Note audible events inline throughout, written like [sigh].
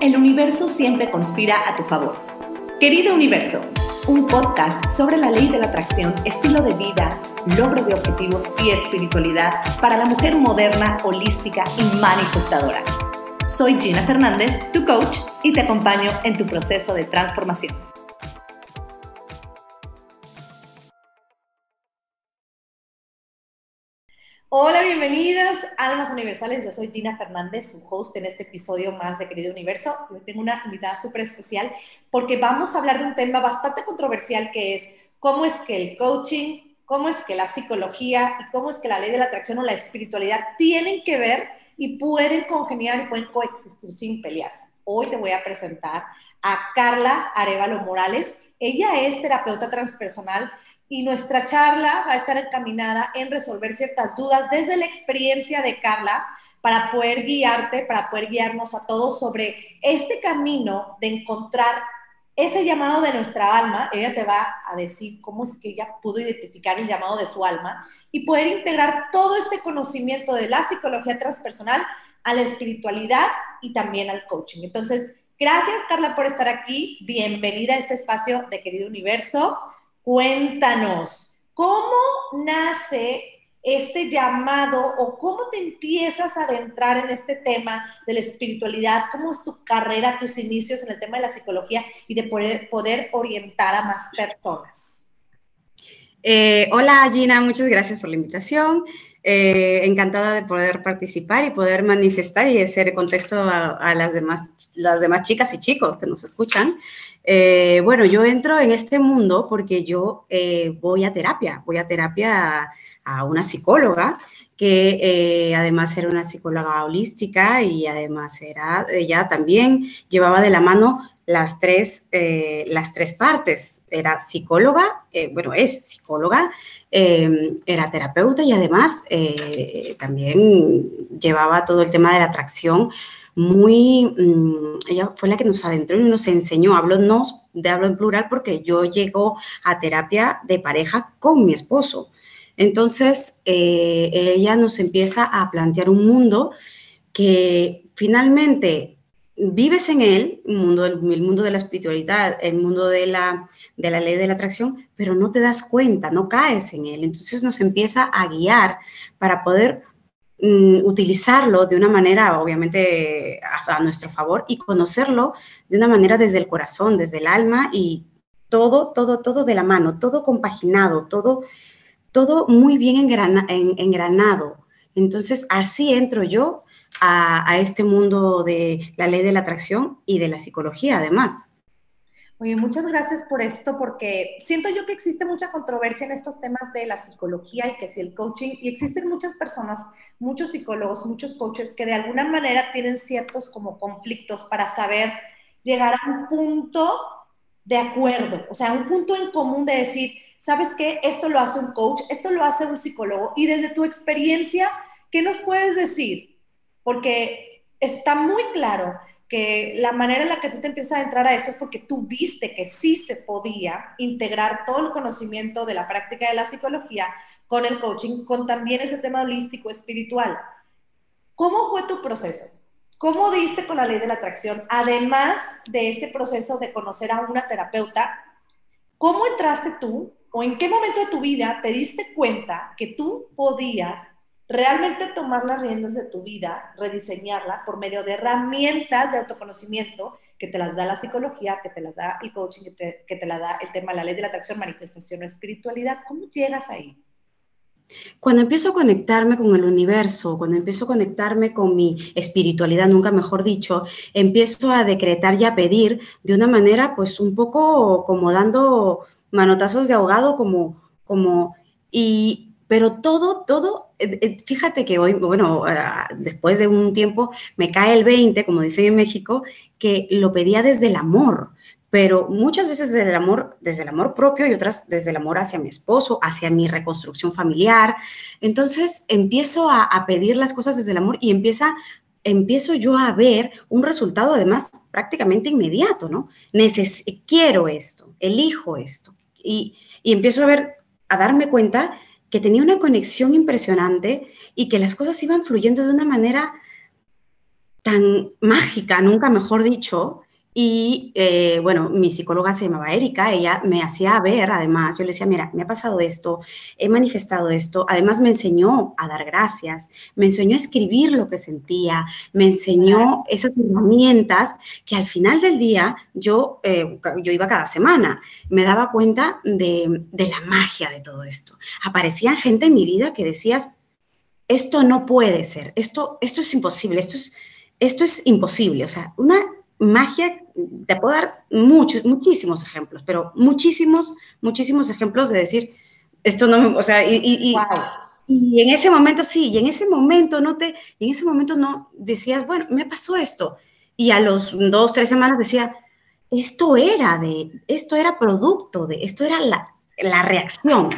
el universo siempre conspira a tu favor. Querido universo, un podcast sobre la ley de la atracción, estilo de vida, logro de objetivos y espiritualidad para la mujer moderna, holística y manifestadora. Soy Gina Fernández, tu coach, y te acompaño en tu proceso de transformación. Hola, bienvenidas, Almas Universales. Yo soy Gina Fernández, su host en este episodio más de Querido Universo. Hoy tengo una invitada súper especial porque vamos a hablar de un tema bastante controversial que es cómo es que el coaching, cómo es que la psicología y cómo es que la ley de la atracción o la espiritualidad tienen que ver y pueden congeniar y pueden coexistir sin pelearse. Hoy te voy a presentar a Carla Arevalo Morales. Ella es terapeuta transpersonal y nuestra charla va a estar encaminada en resolver ciertas dudas desde la experiencia de Carla para poder guiarte, para poder guiarnos a todos sobre este camino de encontrar ese llamado de nuestra alma, ella te va a decir cómo es que ella pudo identificar el llamado de su alma y poder integrar todo este conocimiento de la psicología transpersonal a la espiritualidad y también al coaching. Entonces, gracias Carla por estar aquí. Bienvenida a este espacio de Querido Universo. Cuéntanos, ¿cómo nace este llamado o cómo te empiezas a adentrar en este tema de la espiritualidad? ¿Cómo es tu carrera, tus inicios en el tema de la psicología y de poder, orientar a más personas? Eh, hola Gina, muchas gracias por la invitación. Eh, encantada de poder participar y poder manifestar y hacer contexto a, las demás chicas y chicos que nos escuchan. Eh, bueno, yo entro en este mundo porque yo voy a terapia, voy a terapia a una psicóloga que eh, además era una psicóloga holística y además era, ella también llevaba de la mano las tres, eh, las tres partes. Era psicóloga, eh, bueno, es psicóloga, era terapeuta y además también llevaba todo el tema de la atracción muy, mm, ella fue la que nos adentró y nos enseñó, hablo, nos, de hablo en plural porque yo llego a terapia de pareja con mi esposo. Entonces, eh, ella nos empieza a plantear un mundo que finalmente vives en él, el mundo, el mundo de la espiritualidad, el mundo de la, de la ley de la atracción, pero no te das cuenta, no caes en él. Entonces nos empieza a guiar para poder utilizarlo de una manera, obviamente, a, nuestro favor y conocerlo de una manera desde el corazón, desde el alma y todo, todo, todo de la mano, todo compaginado, todo todo muy bien engranado. Entonces, así entro yo a, este mundo de la ley de la atracción y de la psicología, además. Oye, muchas gracias por esto, porque siento yo que existe mucha controversia en estos temas de la psicología y que si el coaching, y existen muchas personas, muchos psicólogos, muchos coaches que de alguna manera tienen ciertos como conflictos para saber llegar a un punto de acuerdo, o sea, un punto en común de decir, ¿sabes qué? Esto lo hace un coach, esto lo hace un psicólogo. Y desde tu experiencia, ¿qué nos puedes decir? Porque está muy claro la manera en la que tú te empiezas a entrar a esto es porque tú viste que sí se podía integrar todo el conocimiento de la práctica de la psicología con el coaching, con también ese tema holístico espiritual. ¿Cómo fue tu proceso? ¿Cómo diste con la ley de la atracción? Además de este proceso de conocer a una terapeuta, ¿cómo entraste tú o en qué momento de tu vida te diste cuenta que tú podías realmente tomar las riendas de tu vida, rediseñarla por medio de herramientas de autoconocimiento que te las da la psicología, que te las da el coaching, que te, que te la da el tema de la ley de la atracción, manifestación o espiritualidad. ¿Cómo llegas ahí? Cuando empiezo a conectarme con el universo, cuando empiezo a conectarme con mi espiritualidad, nunca mejor dicho, empiezo a decretar y a pedir de una manera pues un poco como dando manotazos de ahogado, como, como, y, pero todo, todo, fíjate que hoy, bueno, ah, después de un tiempo me cae el 20, como dicen en México, que lo pedía desde el amor, pero muchas veces desde el amor, desde el amor propio y otras desde el amor hacia mi esposo, hacia mi reconstrucción familiar. Entonces empiezo a, pedir las cosas desde el amor y empieza empiezo yo a ver un resultado además prácticamente inmediato, ¿no? Neces quiero esto, elijo esto y, empiezo a ver, a darme cuenta que tenía una conexión impresionante y que las cosas iban fluyendo de una manera tan mágica, nunca mejor dicho, y eh, bueno, mi psicóloga se llamaba Erika, ella me hacía ver, además, yo le decía, mira, me ha pasado esto, he manifestado esto, además me enseñó a dar gracias, me enseñó a escribir lo que sentía, me enseñó esas herramientas que al final del día yo, eh, yo iba cada semana, me daba cuenta de, de la magia de todo esto. Aparecía gente en mi vida que decías, esto no puede ser, esto, esto es imposible, esto es, esto es imposible, o sea, una magia, te puedo dar muchos, muchísimos ejemplos, pero muchísimos, muchísimos ejemplos de decir, esto no me, o sea, y, y, y, en ese momento sí, y en ese momento no te, y en ese momento no decías, bueno, me pasó esto. Y a los dos, tres semanas decía, esto era de, esto era producto de, esto era la, la reacción.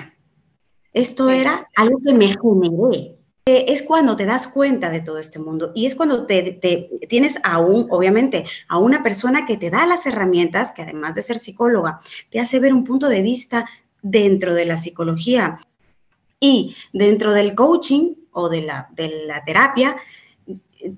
Esto era algo que me generé es cuando te das cuenta de todo este mundo y es cuando te, tienes aún, obviamente, a una persona que te da las herramientas, que además de ser psicóloga, te hace ver un punto de vista dentro de la psicología y dentro del coaching o de la, de la terapia,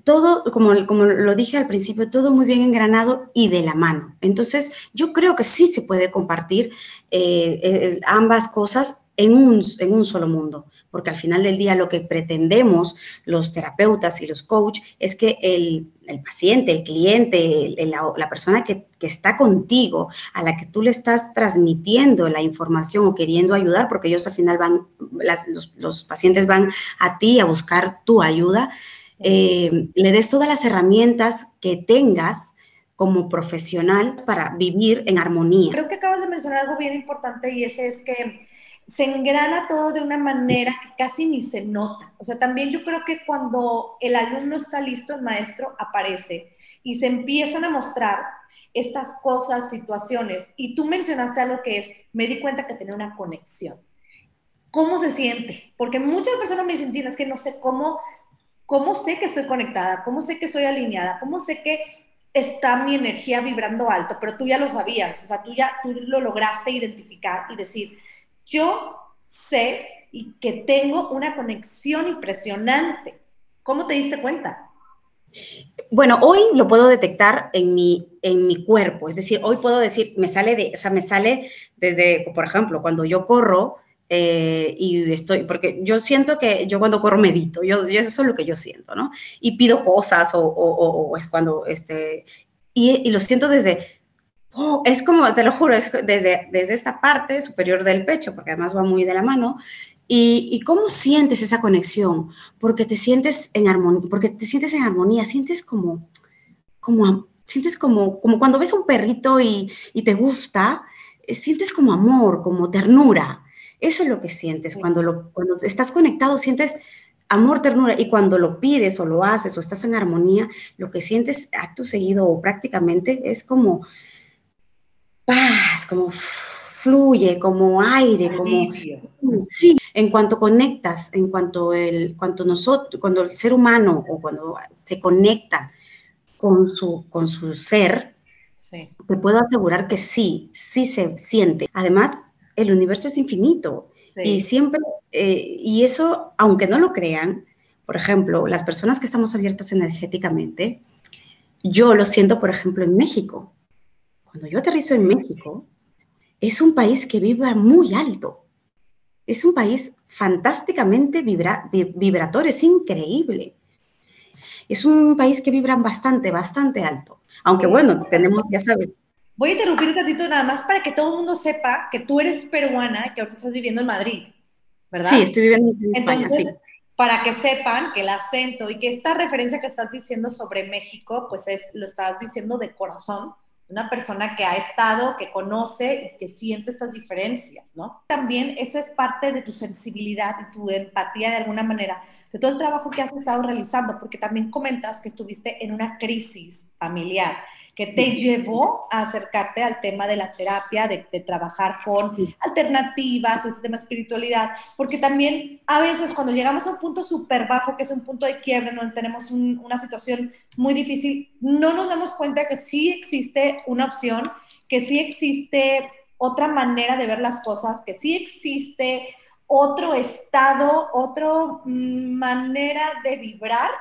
todo, como, como lo dije al principio, todo muy bien engranado y de la mano. Entonces, yo creo que sí se puede compartir eh, eh, ambas cosas en un, en un solo mundo porque al final del día lo que pretendemos los terapeutas y los coaches es que el, paciente, el cliente, la, persona que, está contigo, a la que tú le estás transmitiendo la información o queriendo ayudar, porque ellos al final van, los, pacientes van a ti a buscar tu ayuda, eh, le des todas las herramientas que tengas como profesional para vivir en armonía. Creo que acabas de mencionar algo bien importante y ese es que se engrana todo de una manera que casi ni se nota. O sea, también yo creo que cuando el alumno está listo, el maestro aparece y se empiezan a mostrar estas cosas, situaciones. Y tú mencionaste algo que es, me di cuenta que tenía una conexión. ¿Cómo se siente? Porque muchas personas me dicen, es que no sé cómo, cómo sé que estoy conectada, cómo sé que estoy alineada, cómo sé que está mi energía vibrando alto, pero tú ya lo sabías, o sea, tú ya tú lo lograste identificar y decir, yo sé y que tengo una conexión impresionante. ¿Cómo te diste cuenta? Bueno, hoy lo puedo detectar en mi, en mi cuerpo, es decir, hoy puedo decir, me sale de, o sea, me sale desde, por ejemplo, cuando yo corro eh, y estoy, porque yo siento que yo cuando corro medito, yo, yo, eso es lo que yo siento, ¿no? Y pido cosas o, es cuando, este, y lo siento desde, Oh, [gasps] es como, te lo juro, es desde, desde esta parte superior del pecho, porque además va muy de la mano. Y, y, cómo sientes esa conexión? Porque te sientes en armonía, porque te sientes en armonía, sientes como, como, sientes como, como cuando ves un perrito y, y te gusta, eh, sientes como amor, como ternura. Eso es lo que sientes cuando, lo, cuando estás conectado, sientes amor, ternura, y cuando lo pides o lo haces o estás en armonía, lo que sientes acto seguido o prácticamente es como paz, como fluye, como aire, como... Sí, en cuanto conectas, en cuanto el, cuanto nosotros, cuando el ser humano o cuando se conecta con su, con su ser, te puedo asegurar que sí, sí se siente. Además, el universo es infinito y siempre, eh, y eso, aunque no lo crean, por ejemplo, las personas que estamos abiertas energéticamente, yo lo siento, por ejemplo, en México cuando yo aterrizo en México, es un país que vibra muy alto. Es un país fantásticamente vibratorio, es increíble. Es un país que vibra bastante, bastante alto. Aunque bueno, tenemos, ya sabes. Voy a interrumpir un ratito nada más para que todo el mundo sepa que tú eres peruana y que ahorita estás viviendo en Madrid, ¿verdad? Sí, estoy viviendo en España, Entonces, Para que sepan que el acento y que esta referencia que estás diciendo sobre México, pues es, lo estás diciendo de corazón, una persona que ha estado, que conoce y que siente estas diferencias, ¿no? También eso es parte de tu sensibilidad y tu empatía de alguna manera, de todo el trabajo que has estado realizando, porque también comentas que estuviste en una crisis familiar que te llevó a acercarte al tema de la terapia, de, trabajar con alternativas, el tema de espiritualidad, porque también a veces cuando llegamos a un punto súper bajo, que es un punto de quiebre, donde tenemos una situación muy difícil, no nos damos cuenta que sí existe una opción, que sí existe otra manera de ver las cosas, que sí existe otro estado, otra mm, manera de vibrar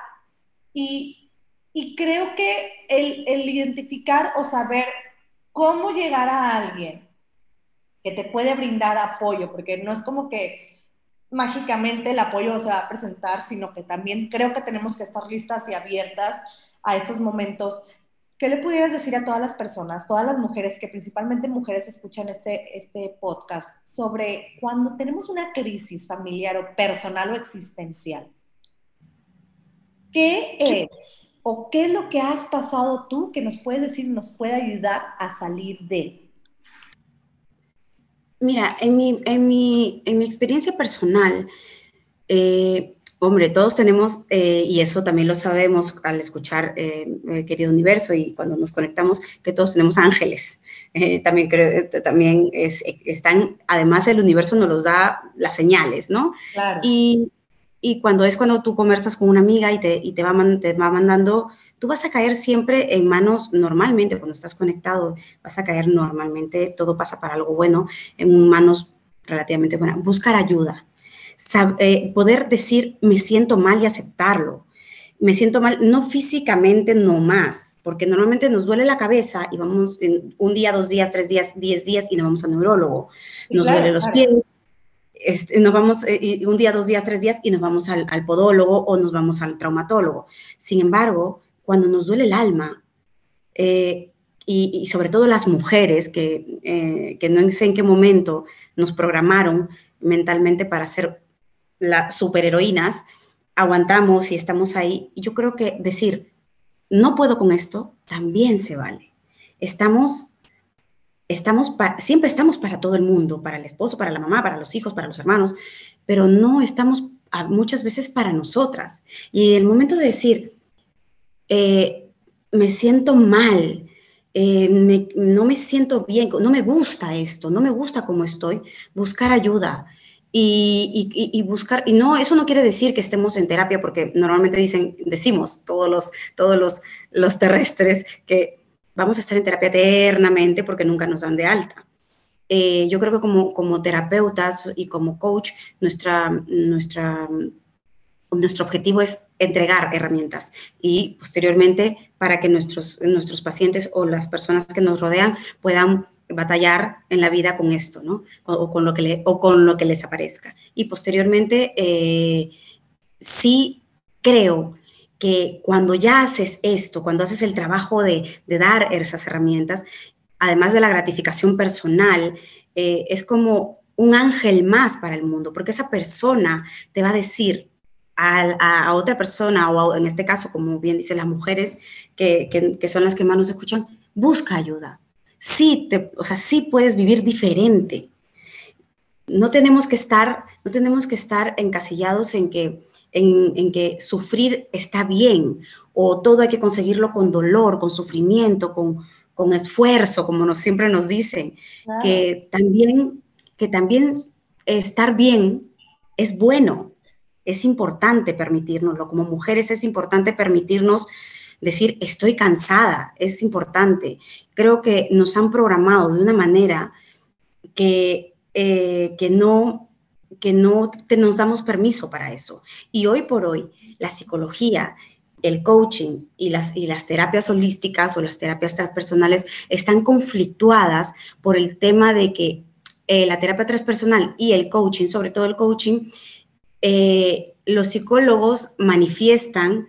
y Y creo que el, el identificar o saber cómo llegar a alguien que te puede brindar apoyo, porque no es como que mágicamente el apoyo se va a presentar, sino que también creo que tenemos que estar listas y abiertas a estos momentos. ¿Qué le pudieras decir a todas las personas, todas las mujeres, que principalmente mujeres escuchan este, este podcast, sobre cuando tenemos una crisis familiar o personal o existencial? ¿Qué es o qué es lo que has pasado tú que nos puedes decir, nos puede ayudar a salir de? Mira, en mi, en mi, en mi experiencia personal, eh, hombre, todos tenemos, eh, y eso también lo sabemos al escuchar eh, Querido Universo y cuando nos conectamos, que todos tenemos ángeles. también creo, también es, están, además el universo nos los da las señales, ¿no? Claro. Y, y cuando es cuando tú conversas con una amiga y te, y te, va, te va mandando, tú vas a caer siempre en manos, normalmente cuando estás conectado, vas a caer normalmente, todo pasa para algo bueno, en manos relativamente buenas. Buscar ayuda, eh, poder decir, me siento mal y aceptarlo. Me siento mal, no físicamente, no más, porque normalmente nos duele la cabeza y vamos en un día, dos días, tres días, diez días y nos vamos al neurólogo. Nos duele los pies, este, nos vamos eh, un día, dos días, tres días y nos vamos al, podólogo o nos vamos al traumatólogo. Sin embargo, cuando nos duele el alma, eh, y, sobre todo las mujeres que, eh, que, no sé en qué momento nos programaron mentalmente para ser las superheroínas, aguantamos y estamos ahí. Yo creo que decir, no puedo con esto, también se vale. Estamos estamos siempre estamos para todo el mundo, para el esposo, para la mamá, para los hijos, para los hermanos, pero no estamos muchas veces para nosotras. Y el momento de decir, eh, me siento mal, eh, no me siento bien, no me gusta esto, no me gusta cómo estoy, buscar ayuda. Y, buscar, y no, eso no quiere decir que estemos en terapia, porque normalmente dicen, decimos todos los, todos los, los terrestres que vamos a estar en terapia eternamente porque nunca nos dan de alta. Eh, yo creo que como, como terapeutas y como coach, nuestra, nuestra, nuestro objetivo es entregar herramientas y posteriormente para que nuestros, nuestros pacientes o las personas que nos rodean puedan batallar en la vida con esto, ¿no? O con lo que, le, o con lo que les aparezca. Y posteriormente, eh, sí creo que cuando ya haces esto, cuando haces el trabajo de, dar esas herramientas, además de la gratificación personal, eh, es como un ángel más para el mundo, porque esa persona te va a decir a, otra persona, o en este caso, como bien dicen las mujeres, que, son las que más nos escuchan, busca ayuda. Sí, te, o sea, sí puedes vivir diferente. No tenemos que estar, no tenemos que estar encasillados en que en, que sufrir está bien o todo hay que conseguirlo con dolor, con sufrimiento, con, con esfuerzo, como nos, siempre nos dicen, que, también, que también estar bien es bueno, es importante permitirnoslo. Como mujeres es importante permitirnos decir, estoy cansada, es importante. Creo que nos han programado de una manera que, eh, que no que no nos damos permiso para eso. Y hoy por hoy, la psicología, el coaching y las, y las terapias holísticas o las terapias transpersonales están conflictuadas por el tema de que eh, la terapia transpersonal y el coaching, sobre todo el coaching, eh, los psicólogos manifiestan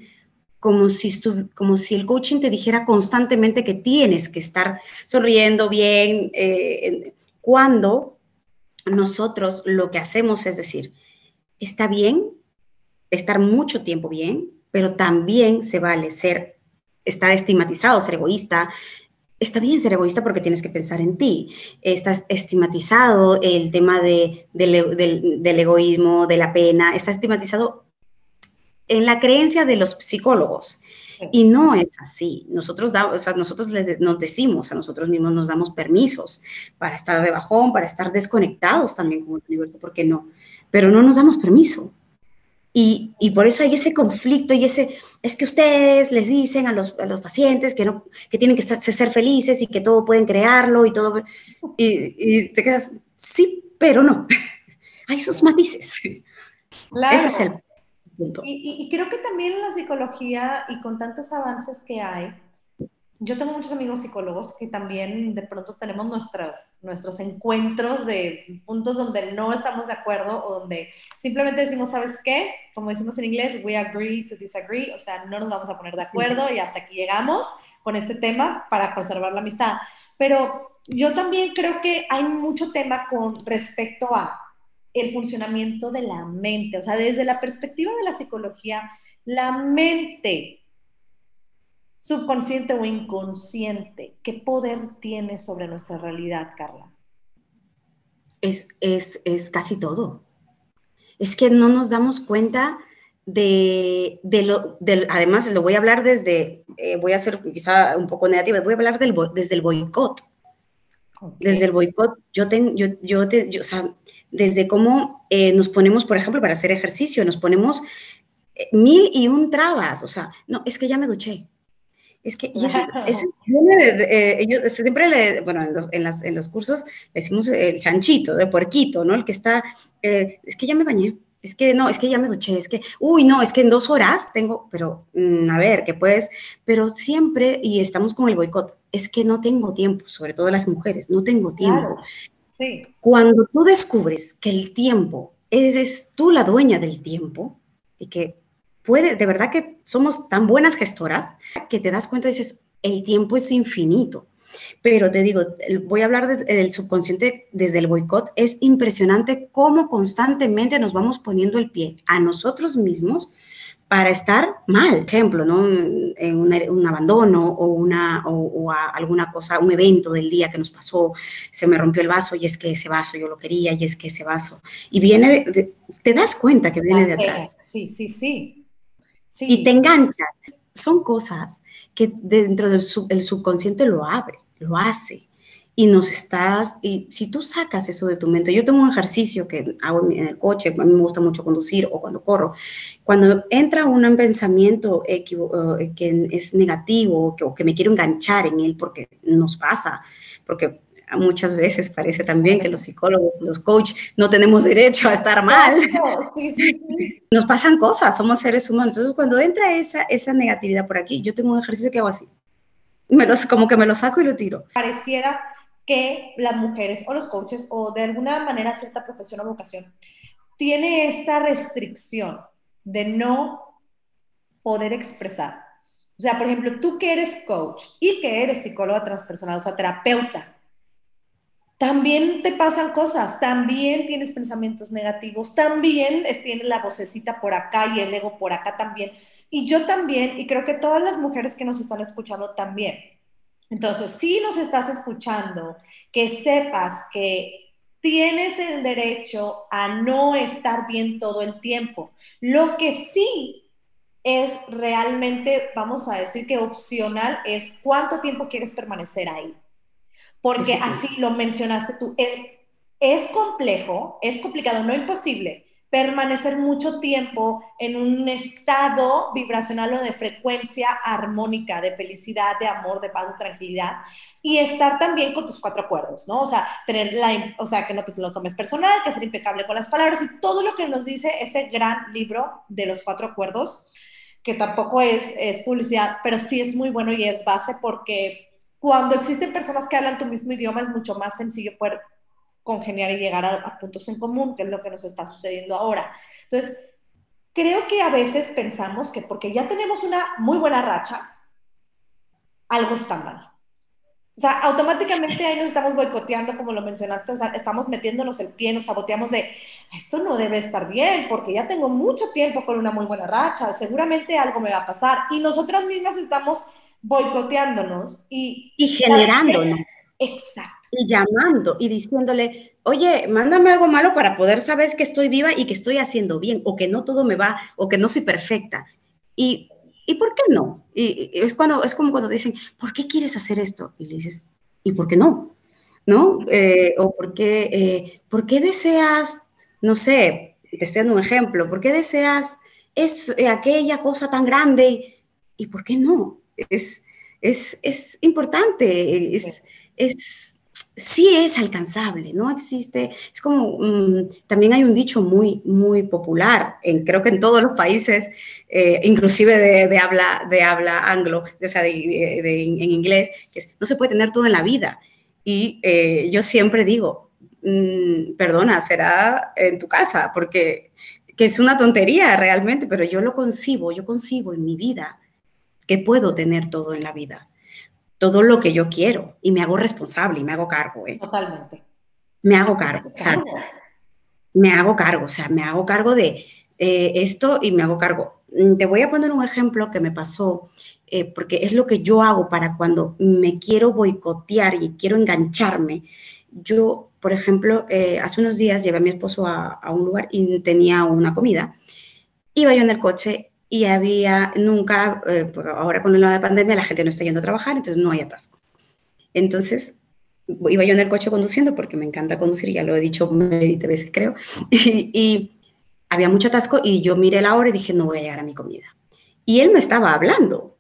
como si, como si el coaching te dijera constantemente que tienes que estar sonriendo bien, eh, cuando nosotros lo que hacemos es decir, está bien estar mucho tiempo bien, pero también se vale ser, está estigmatizado ser egoísta. Está bien ser egoísta porque tienes que pensar en ti. Está estigmatizado el tema de, del, del egoísmo, de la pena. Está estigmatizado en la creencia de los psicólogos. Y no es así. Nosotros, nosotros nos decimos a nosotros mismos, nos damos permisos para estar de bajón, para estar desconectados también con el universo, ¿por qué no? Pero no nos damos permiso. Y, y, por eso hay ese conflicto y ese, es que ustedes les dicen a los, a los pacientes que, no, que tienen que ser, ser, felices y que todo pueden crearlo y todo, y, y te quedas, sí, pero no. [laughs] hay esos matices. Ese es el Punto. Y, y, creo que también en la psicología y con tantos avances que hay, yo tengo muchos amigos psicólogos que también de pronto tenemos nuestras, nuestros encuentros de puntos donde no estamos de acuerdo o donde simplemente decimos, ¿sabes qué? Como decimos en inglés, we agree to disagree, o sea, no nos vamos a poner de acuerdo y hasta aquí llegamos con este tema para preservar la amistad. Pero yo también creo que hay mucho tema con respecto a el funcionamiento de la mente, o sea, desde la perspectiva de la psicología, la mente subconsciente o inconsciente, ¿qué poder tiene sobre nuestra realidad, Carla? Es, es, es casi todo. Es que no nos damos cuenta de, de lo, del, además lo voy a hablar desde, eh, voy a ser quizá un poco negativa, voy a hablar del, desde el boicot. Desde el boicot, yo tengo, yo, yo, yo, o sea, desde cómo eh, nos ponemos, por ejemplo, para hacer ejercicio, nos ponemos eh, mil y un trabas, o sea, no, es que ya me duché, es que y eso, [laughs] eh, ellos siempre, le, bueno, en los, en, las, en los, cursos le decimos el chanchito, de puerquito, ¿no? El que está, eh, es que ya me bañé, es que no, es que ya me duché, es que, uy, no, es que en dos horas tengo, pero mm, a ver, que puedes, pero siempre, y estamos con el boicot, es que no tengo tiempo, sobre todo las mujeres, no tengo tiempo. Sí. Cuando tú descubres que el tiempo, eres tú la dueña del tiempo, y que puede, de verdad que somos tan buenas gestoras que te das cuenta y dices, el tiempo es infinito. Pero te digo, voy a hablar del subconsciente desde el boicot. Es impresionante cómo constantemente nos vamos poniendo el pie a nosotros mismos para estar mal. Ejemplo, ¿no? En un, abandono o, una, o, alguna cosa, un evento del día que nos pasó, se me rompió el vaso y es que ese vaso yo lo quería y es que ese vaso. Y viene, te das cuenta que viene de atrás. Sí, sí, sí y te enganchas. Son cosas que dentro del el subconsciente lo abre, lo hace. Y nos estás, y si tú sacas eso de tu mente, yo tengo un ejercicio que hago en el coche, a mí me gusta mucho conducir o cuando corro, cuando entra un pensamiento eh, que es negativo o que me quiero enganchar en él, porque nos pasa, porque muchas veces parece también que los psicólogos, los coaches, no tenemos derecho a estar mal. Nos pasan cosas, somos seres humanos. Entonces, cuando entra esa, esa negatividad por aquí, yo tengo un ejercicio que hago así. Me los, como que me lo saco y lo tiro. Pareciera que las mujeres o los coaches o de alguna manera cierta profesión o vocación tiene esta restricción de no poder expresar. O sea, por ejemplo, tú que eres coach y que eres psicóloga transpersonal, o sea, terapeuta, también te pasan cosas, también tienes pensamientos negativos, también tienes la vocecita por acá y el ego por acá también. Y yo también, y creo que todas las mujeres que nos están escuchando también. Entonces, si nos estás escuchando, que sepas que tienes el derecho a no estar bien todo el tiempo. Lo que sí es realmente, vamos a decir que opcional, es cuánto tiempo quieres permanecer ahí porque así lo mencionaste tú, es, es complejo, es complicado, no imposible, permanecer mucho tiempo en un estado vibracional o de frecuencia armónica, de felicidad, de amor, de paz, de tranquilidad, y estar también con tus cuatro acuerdos, ¿no? O sea, tener la, o sea, que no te lo tomes personal, que ser impecable con las palabras y todo lo que nos dice ese gran libro de los cuatro acuerdos, que tampoco es, es publicidad, pero sí es muy bueno y es base porque cuando existen personas que hablan tu mismo idioma es mucho más sencillo poder congeniar y llegar a, puntos en común, que es lo que nos está sucediendo ahora. Entonces, creo que a veces pensamos que porque ya tenemos una muy buena racha, algo está mal. O sea, automáticamente ahí nos estamos boicoteando, como lo mencionaste, o sea, estamos metiéndonos el pie, nos saboteamos de, esto no debe estar bien, porque ya tengo mucho tiempo con una muy buena racha, seguramente algo me va a pasar. Y nosotras mismas estamos boicoteándonos y... Y generándonos. Exacto. Y llamando y diciéndole, oye, mándame algo malo para poder saber que estoy viva y que estoy haciendo bien, o que no todo me va, o que no soy perfecta. Y, ¿y por qué no? Y, es, cuando, es como cuando dicen, ¿por qué quieres hacer esto? Y le dices, ¿y por qué no? ¿No? Eh, o por qué, eh, ¿por qué deseas, no sé, te estoy dando un ejemplo, ¿por qué deseas es, eh, aquella cosa tan grande? ¿Y por qué no? Es, es, es importante, es, es, sí es alcanzable, no existe, es como, mm, también hay un dicho muy, muy popular, en, creo que en todos los países, eh, inclusive de, habla, de habla anglo, de, en inglés, que es, no se puede tener todo en la vida. Y eh, yo siempre digo, mm, perdona, será en tu casa, porque que es una tontería realmente, pero yo lo concibo, yo concibo en mi vida que puedo tener todo en la vida todo lo que yo quiero y me hago responsable y me hago cargo. ¿eh? Totalmente. Me hago cargo. O sea, me hago cargo, o sea, me hago cargo de eh, esto y me hago cargo. Mm, te voy a poner un ejemplo que me pasó, eh, porque es lo que yo hago para cuando me quiero boicotear y quiero engancharme. Yo, por ejemplo, eh, hace unos días llevé a mi esposo a, a un lugar y tenía una comida. Iba yo en el coche y había nunca, eh, ahora con la pandemia la gente no está yendo a trabajar, entonces no hay atasco. Entonces iba yo en el coche conduciendo porque me encanta conducir, ya lo he dicho 20 veces creo, [laughs] y, había mucho atasco y yo miré la hora y dije, no voy a llegar a mi comida. Y él me estaba hablando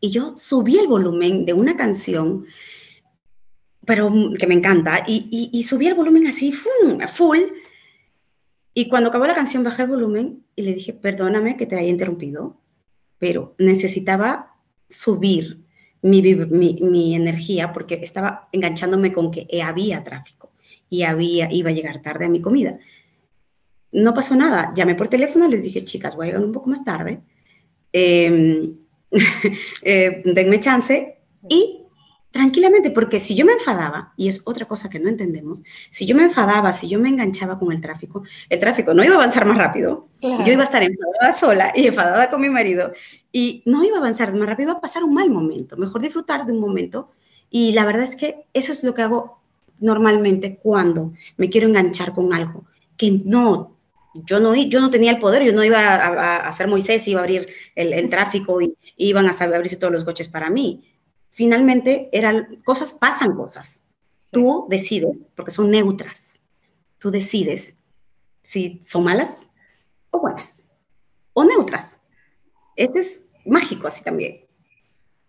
y yo subí el volumen de una canción, pero que me encanta, y, y, subí el volumen así, full, y cuando acabó la canción bajé el volumen y le dije, perdóname que te haya interrumpido, pero necesitaba subir mi, mi, energía porque estaba enganchándome con que había tráfico y había, iba a llegar tarde a mi comida. No pasó nada. Llamé por teléfono, les dije, chicas, voy a llegar un poco más tarde. Em, [laughs] eh, denme chance. Y tranquilamente, porque si yo me enfadaba, y es otra cosa que no entendemos, si yo me enfadaba, si yo me enganchaba con el tráfico, el tráfico no iba a avanzar más rápido, yo iba a estar enfadada sola y enfadada con mi marido, y no iba a avanzar más rápido, iba a pasar un mal momento, mejor disfrutar de un momento, y la verdad es que eso es lo que hago normalmente cuando me quiero enganchar con algo, que no, yo no, yo no tenía el poder, yo no iba a, a, ser Moisés, iba a abrir el, el tráfico y, y iban a abrirse todos los coches para mí finalmente eran cosas, pasan cosas. Tú decides, porque son neutras. Tú decides si son malas o buenas, o neutras. Este es mágico así también.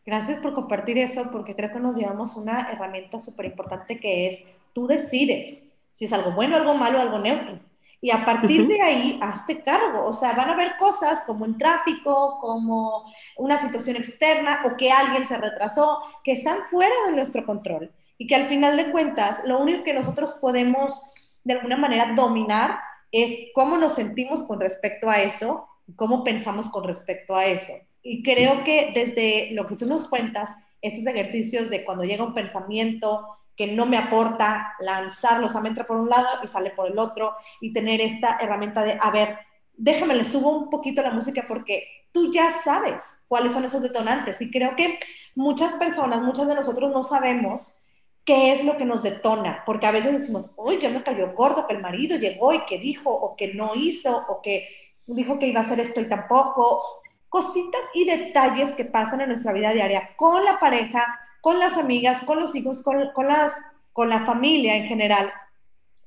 Gracias por compartir eso, porque creo que nos llevamos una herramienta súper importante que es, tú decides si es algo bueno, algo malo, algo neutro. Y a partir de ahí, hazte cargo. O sea, van a haber cosas como en tráfico, como una situación externa o que alguien se retrasó, que están fuera de nuestro control. Y que al final de cuentas, lo único que nosotros podemos de alguna manera dominar es cómo nos sentimos con respecto a eso, cómo pensamos con respecto a eso. Y creo que desde lo que tú nos cuentas, estos ejercicios de cuando llega un pensamiento, que no me aporta lanzarlo, o sea, me entra por un lado y sale por el otro, y tener esta herramienta de, a ver, déjame, le subo un poquito la música porque tú ya sabes cuáles son esos detonantes. Y creo que muchas personas, muchos de nosotros no sabemos qué es lo que nos detona, porque a veces decimos, uy, ya me cayó gordo que el marido llegó y que dijo, o que no hizo, o que dijo que iba a hacer esto y tampoco. Cositas y detalles que pasan en nuestra vida diaria con la pareja, con las amigas, con los hijos, con, las, con la familia en general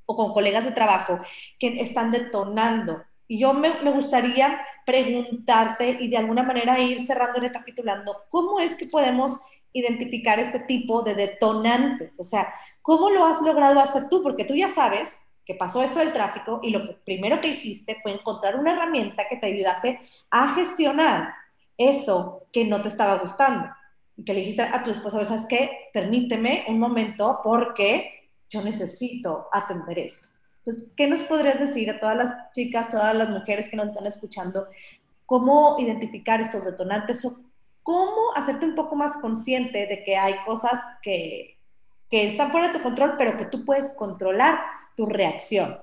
o con colegas de trabajo que están detonando. Y yo me, me gustaría preguntarte y de alguna manera ir cerrando y recapitulando, ¿cómo es que podemos identificar este tipo de detonantes? O sea, ¿cómo lo has logrado hacer tú? Porque tú ya sabes que pasó esto del tráfico y lo primero que hiciste fue encontrar una herramienta que te ayudase a gestionar eso que no te estaba gustando que le dijiste a tu esposo, ¿sabes qué? Permíteme un momento porque yo necesito atender esto. Entonces, ¿qué nos podrías decir a todas las chicas, todas las mujeres que nos están escuchando? ¿Cómo identificar estos detonantes o cómo hacerte un poco más consciente de que hay cosas que, que están fuera de tu control, pero que tú puedes controlar tu reacción?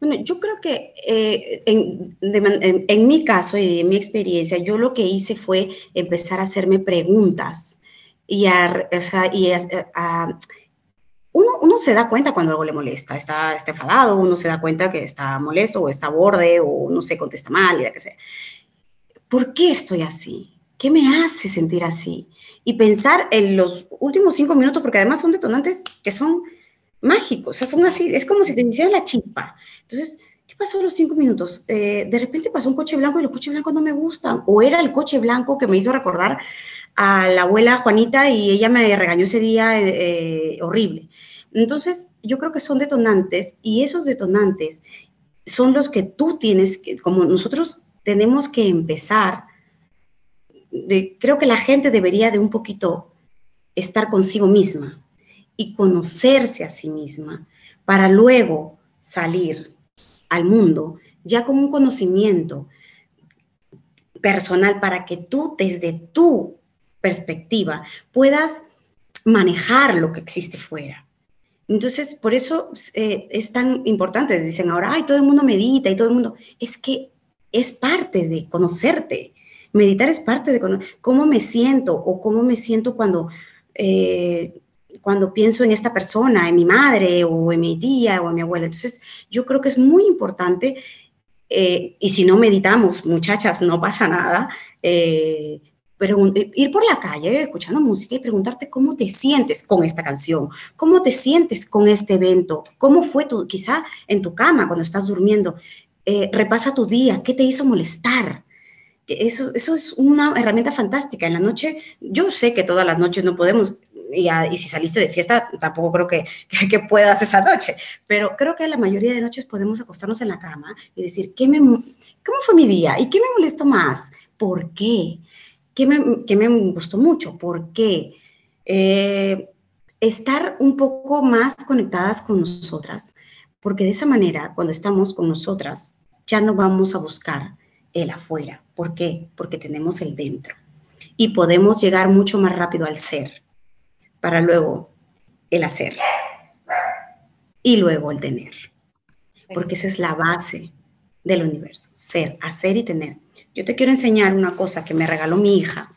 Bueno, yo creo que eh, en, mi caso y en mi experiencia, yo lo que hice fue empezar a hacerme preguntas y a, y uno, se da cuenta cuando algo le molesta, está, está enfadado, uno se da cuenta que está molesto o está borde o no se contesta mal y la que sea. ¿Por qué estoy así? ¿Qué me hace sentir así? Y pensar en los últimos cinco minutos, porque además son detonantes que son mágicos, o sea, son así, es como si te iniciara la chispa. Entonces, ¿qué pasó los cinco minutos? Eh, de repente pasó un coche blanco y los coches blancos no me gustan, o era el coche blanco que me hizo recordar a la abuela Juanita y ella me regañó ese día eh, horrible. Entonces, yo creo que son detonantes y esos detonantes son los que tú tienes que, como nosotros tenemos que empezar, creo que la gente debería de un poquito estar consigo misma y conocerse a sí misma para luego salir al mundo ya con un conocimiento personal para que tú desde tu perspectiva puedas manejar lo que existe fuera. Entonces, por eso eh, es tan importante. Dicen ahora, ay, todo el mundo medita y todo el mundo. Es que es parte de conocerte. Meditar es parte de cómo me siento o cómo me siento cuando, eh, cuando pienso en esta persona, en mi madre o en mi tía o en mi abuela. Entonces, yo creo que es muy importante eh, y si no meditamos, muchachas, no pasa nada. Eh, pero ir por la calle escuchando música y preguntarte cómo te sientes con esta canción, cómo te sientes con este evento, cómo fue tu, quizá en tu cama cuando estás durmiendo, eh, repasa tu día, qué te hizo molestar. Eso, eso es una herramienta fantástica. En la noche, yo sé que todas las noches no podemos y, si saliste de fiesta, tampoco creo que, que, puedas esa noche, pero creo que la mayoría de noches podemos acostarnos en la cama y decir, ¿qué me, ¿cómo fue mi día? ¿Y qué me molestó más? ¿Por qué? ¿Qué me, qué me gustó mucho? ¿Por qué? Eh, estar un poco más conectadas con nosotras, porque de esa manera, cuando estamos con nosotras, ya no vamos a buscar el afuera. ¿Por qué? Porque tenemos el dentro y podemos llegar mucho más rápido al ser para luego el hacer y luego el tener. Porque esa es la base del universo, ser, hacer y tener. Yo te quiero enseñar una cosa que me regaló mi hija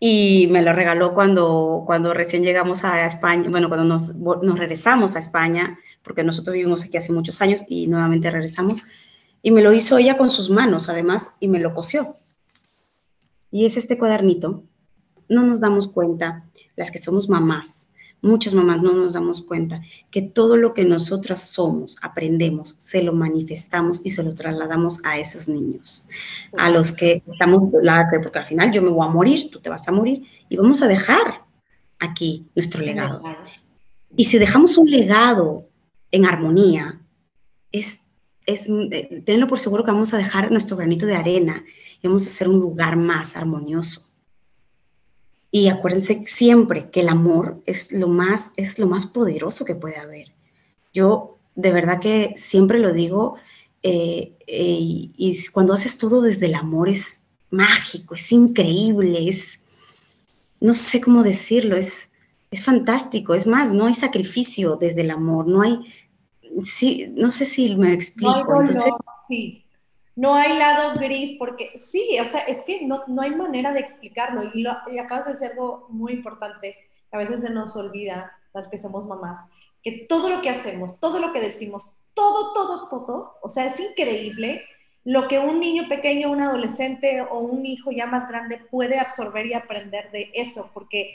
y me lo regaló cuando, cuando recién llegamos a España, bueno, cuando nos, nos regresamos a España, porque nosotros vivimos aquí hace muchos años y nuevamente regresamos, y me lo hizo ella con sus manos, además, y me lo cosió. Y es este cuadernito no nos damos cuenta, las que somos mamás, muchas mamás no nos damos cuenta que todo lo que nosotras somos, aprendemos, se lo manifestamos y se lo trasladamos a esos niños, a los que estamos, porque al final yo me voy a morir, tú te vas a morir y vamos a dejar aquí nuestro legado. Y si dejamos un legado en armonía, es, es, eh, tenlo por seguro que vamos a dejar nuestro granito de arena y vamos a hacer un lugar más armonioso. Y acuérdense siempre que el amor es lo más, es lo más poderoso que puede haber. Yo de verdad que siempre lo digo, eh, eh, y, cuando haces todo desde el amor es mágico, es increíble, es, no sé cómo decirlo, es, es fantástico. Es más, no hay sacrificio desde el amor, no hay, sí, no sé si me explico. Entonces, sí no hay lado gris, porque sí, o sea, es que no, no hay manera de explicarlo. Y, lo, y acabas de decir algo muy importante, a veces se nos olvida, las que somos mamás, que todo lo que hacemos, todo lo que decimos, todo, todo, todo, o sea, es increíble lo que un niño pequeño, un adolescente o un hijo ya más grande puede absorber y aprender de eso, porque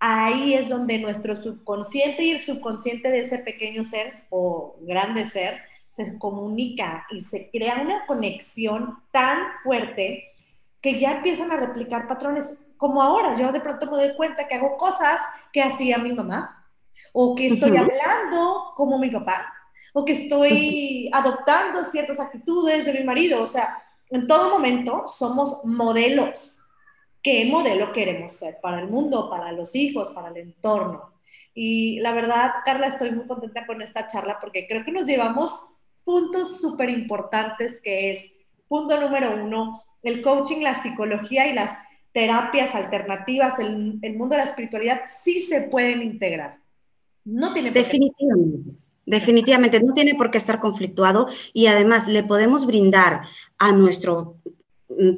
ahí es donde nuestro subconsciente y el subconsciente de ese pequeño ser o grande ser se comunica y se crea una conexión tan fuerte que ya empiezan a replicar patrones. Como ahora, yo de pronto me doy cuenta que hago cosas que hacía mi mamá, o que estoy hablando como mi papá, o que estoy adoptando ciertas actitudes de mi marido. O sea, en todo momento somos modelos. ¿Qué modelo queremos ser para el mundo, para los hijos, para el entorno? Y la verdad, Carla, estoy muy contenta con esta charla porque creo que nos llevamos puntos súper importantes que es, punto número uno, el coaching, la psicología y las terapias alternativas, el, mundo de la espiritualidad sí se pueden integrar. No tiene Definitivamente. Definitivamente, no tiene por qué estar conflictuado y además le podemos brindar a nuestro,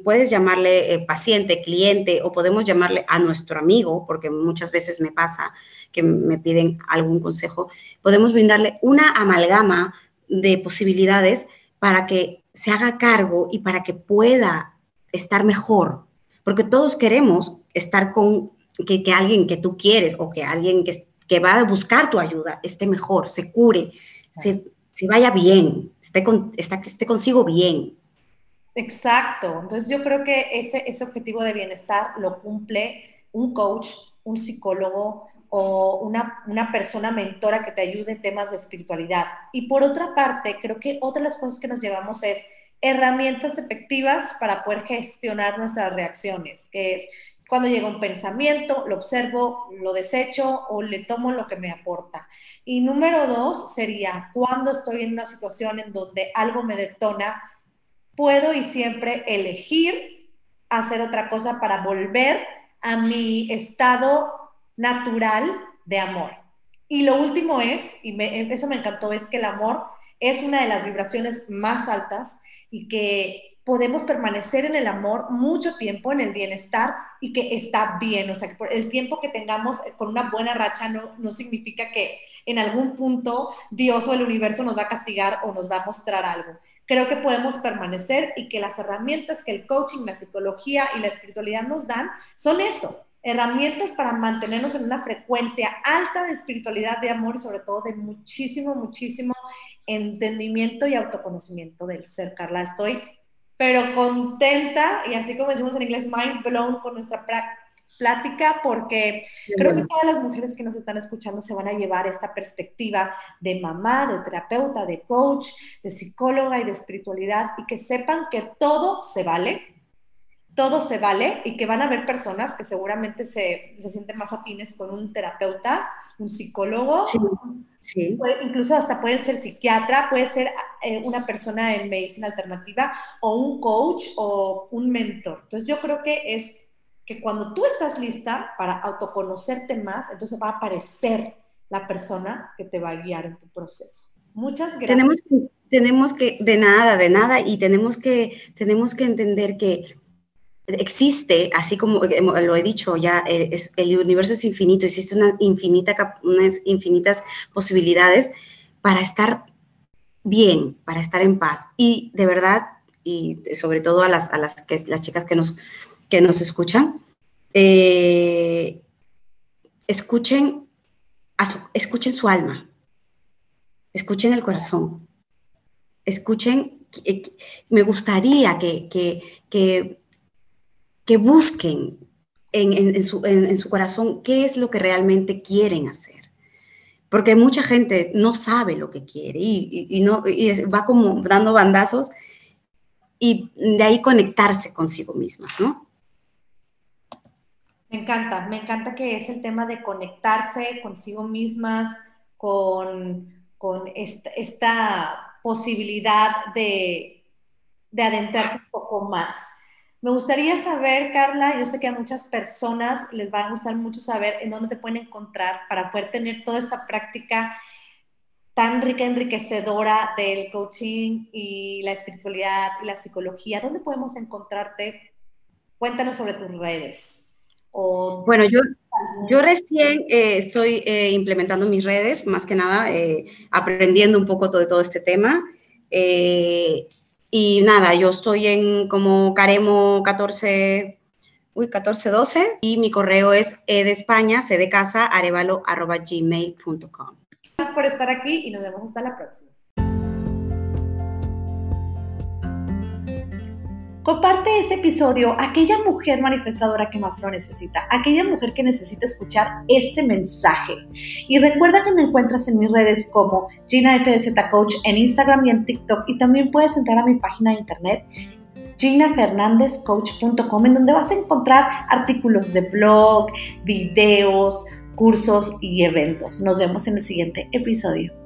puedes llamarle eh, paciente, cliente o podemos llamarle a nuestro amigo, porque muchas veces me pasa que me piden algún consejo, podemos brindarle una amalgama de posibilidades para que se haga cargo y para que pueda estar mejor. Porque todos queremos estar con que, alguien que tú quieres o que alguien que, que, va a buscar tu ayuda esté mejor, se cure, se, vaya bien, esté, con, esté consigo bien. Exacto. Entonces yo creo que ese, ese objetivo de bienestar lo cumple un coach, un psicólogo o una, una persona mentora que te ayude en temas de espiritualidad. Y por otra parte, creo que otra de las cosas que nos llevamos es herramientas efectivas para poder gestionar nuestras reacciones, que es cuando llega un pensamiento, lo observo, lo desecho o le tomo lo que me aporta. Y número dos sería cuando estoy en una situación en donde algo me detona, puedo y siempre elegir hacer otra cosa para volver a mi estado natural de amor. Y lo último es, y eso me encantó, es que el amor es una de las vibraciones más altas y que podemos permanecer en el amor mucho tiempo, en el bienestar y que está bien. O sea, que por el tiempo que tengamos con una buena racha no, no significa que en algún punto Dios o el universo nos va a castigar o nos va a mostrar algo. Creo que podemos permanecer y que las herramientas que el coaching, la psicología y la espiritualidad nos dan son eso, herramientas para mantenernos en una frecuencia alta de espiritualidad, de amor y sobre todo de muchísimo, muchísimo entendimiento y autoconocimiento del ser. Carla, estoy pero contenta y así como decimos en inglés, mind blown con nuestra plática porque creo que todas las mujeres que nos están escuchando se van a llevar esta perspectiva de mamá, de terapeuta, de coach, de psicóloga y de espiritualidad y que sepan que todo se vale, todo se vale y que van a haber personas que seguramente se, se sienten más afines con un terapeuta, un psicólogo, sí, incluso hasta puede ser psiquiatra, puede ser eh, una persona en medicina alternativa o un coach o un mentor. Entonces yo creo que es que cuando tú estás lista para autoconocerte más, entonces va a aparecer la persona que te va a guiar en tu proceso. Muchas gracias. Tenemos que, tenemos que de nada, de nada, y tenemos que, tenemos que entender que existe, así como lo he dicho ya, eh, el universo es infinito, existe una infinita, unas infinitas posibilidades para estar bien, para estar en paz. Y de verdad, y sobre todo a las, a las, que, las chicas que nos, que nos escuchan, eh, escuchen, su, escuchen su alma, escuchen el corazón, escuchen, me gustaría que, que que busquen en, su, corazón qué es lo que realmente quieren hacer. Porque mucha gente no sabe lo que quiere y, no, va como dando bandazos y de ahí conectarse consigo mismas, ¿no? Me encanta, me encanta que es el tema de conectarse consigo mismas, con, esta, posibilidad de, de adentrarte un poco más. Me gustaría saber, Carla, yo sé que a muchas personas les va a gustar mucho saber en dónde te pueden encontrar para poder tener toda esta práctica tan rica, enriquecedora del coaching y la espiritualidad y la psicología. ¿Dónde podemos encontrarte? Cuéntanos sobre tus redes. bueno, yo, yo recién eh, estoy eh, implementando mis redes, más que nada eh, aprendiendo un poco de todo este tema. Y nada, yo estoy en como Caremo 14, uy, 1412 y mi correo es e de España, c de casa, arevalo, arroba gmail.com. Gracias por estar aquí y nos vemos hasta la próxima. Comparte este episodio a aquella mujer manifestadora que más lo necesita, aquella mujer que necesita escuchar este mensaje. Y recuerda que me encuentras en mis redes como Gina FZ Coach en Instagram y en TikTok y también puedes entrar a mi página de internet ginafernandezcoach.com en donde vas a encontrar artículos de blog, videos, cursos y eventos. Nos vemos en el siguiente episodio.